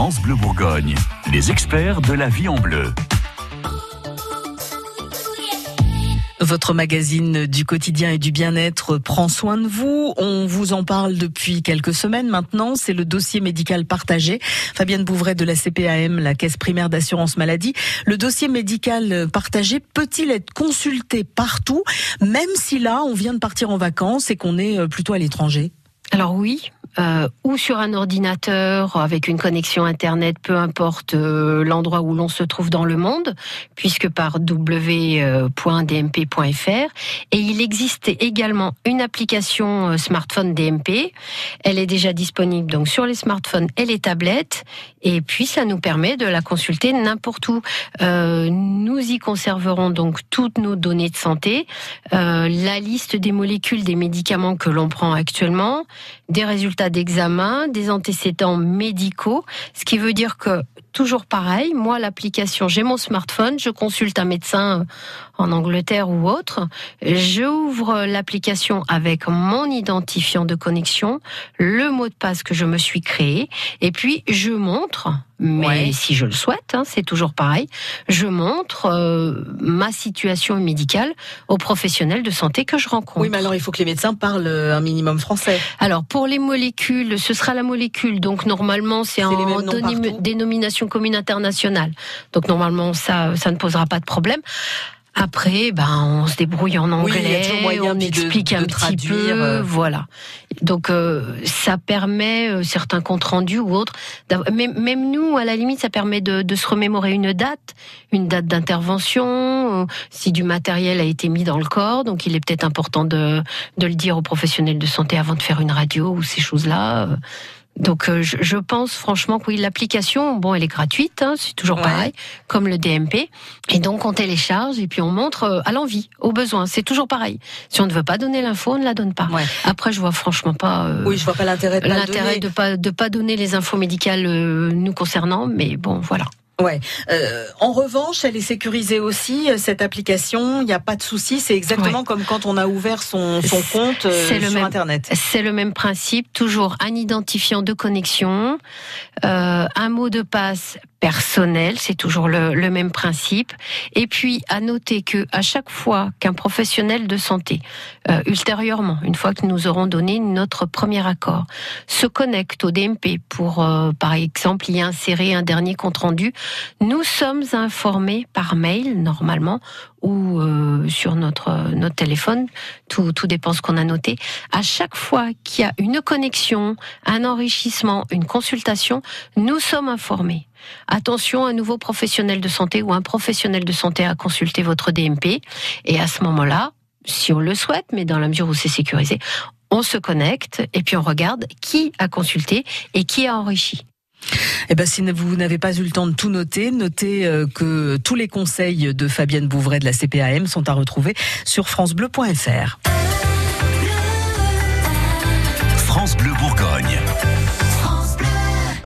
France Bleu Bourgogne, les experts de la vie en bleu. Votre magazine du quotidien et du bien-être prend soin de vous. On vous en parle depuis quelques semaines maintenant. C'est le dossier médical partagé. Fabienne Bouvray de la CPAM, la Caisse primaire d'assurance maladie. Le dossier médical partagé peut-il être consulté partout, même si là, on vient de partir en vacances et qu'on est euh, plutôt à l'étranger? Alors oui, euh, ou sur un ordinateur avec une connexion Internet, peu importe euh, l'endroit où l'on se trouve dans le monde, puisque par w.dmp.fr. Et il existe également une application euh, smartphone DMP. Elle est déjà disponible donc sur les smartphones et les tablettes. Et puis ça nous permet de la consulter n'importe où. Euh, nous y conserverons donc toutes nos données de santé, euh, la liste des molécules des médicaments que l'on prend actuellement, des résultats d'examen, des antécédents médicaux, ce qui veut dire que toujours pareil, moi l'application, j'ai mon smartphone, je consulte un médecin en Angleterre ou autre, j'ouvre l'application avec mon identifiant de connexion, le mot de passe que je me suis créé, et puis je montre mais Ouais. si je le souhaite, hein, c'est toujours pareil, je montre euh, ma situation médicale aux professionnels de santé que je rencontre. Oui, mais alors il faut que les médecins parlent euh, un minimum français. Alors pour les molécules, ce sera la molécule. Donc normalement c'est en dénomination commune internationale. Donc normalement ça ça ne posera pas de problème. Après, ben on se débrouille en anglais, on de- explique de un petit traduire, peu, euh. voilà. Donc euh, ça permet euh, certains comptes rendus ou autres. Même, même nous, à la limite, ça permet de, de se remémorer une date, une date d'intervention, euh, si du matériel a été mis dans le corps. Donc il est peut-être important de, de le dire aux professionnels de santé avant de faire une radio ou ces choses-là. Donc euh, je, je pense franchement que oui, l'application, bon, elle est gratuite, hein, c'est toujours Ouais. pareil, comme le DMP. Et donc on télécharge et puis on montre euh, à l'envie, au besoin. C'est toujours pareil. Si on ne veut pas donner l'info, on ne la donne pas. Ouais. Après, je vois franchement pas euh, Oui, je vois pas l'intérêt de l'intérêt de pas de pas donner les infos médicales euh, nous concernant, mais bon, voilà. Ouais. Euh, en revanche, elle est sécurisée aussi, euh, cette application. Il n'y a pas de souci. C'est exactement comme quand on a ouvert son, compte euh, le sur même. Internet. C'est le même principe, toujours un identifiant de connexion, euh, un mot de passe personnel, c'est toujours le, le même principe. Et puis à noter que à chaque fois qu'un professionnel de santé, euh, ultérieurement, une fois que nous aurons donné notre premier accord, se connecte au DMP pour, euh, par exemple, y insérer un dernier compte rendu, nous sommes informés par mail normalement ou euh, sur notre notre téléphone, tout tout dépend ce qu'on a noté. À chaque fois qu'il y a une connexion, un enrichissement, une consultation, nous sommes informés. Attention, un nouveau professionnel de santé ou un professionnel de santé a consulté votre DMP et à ce moment-là, si on le souhaite, mais dans la mesure où c'est sécurisé, on se connecte et puis on regarde qui a consulté et qui a enrichi. Eh ben, si vous n'avez pas eu le temps de tout noter, notez euh, que tous les conseils de Fabienne Bouvray de la CPAM sont à retrouver sur francebleu.fr. France Bleu Bourgogne.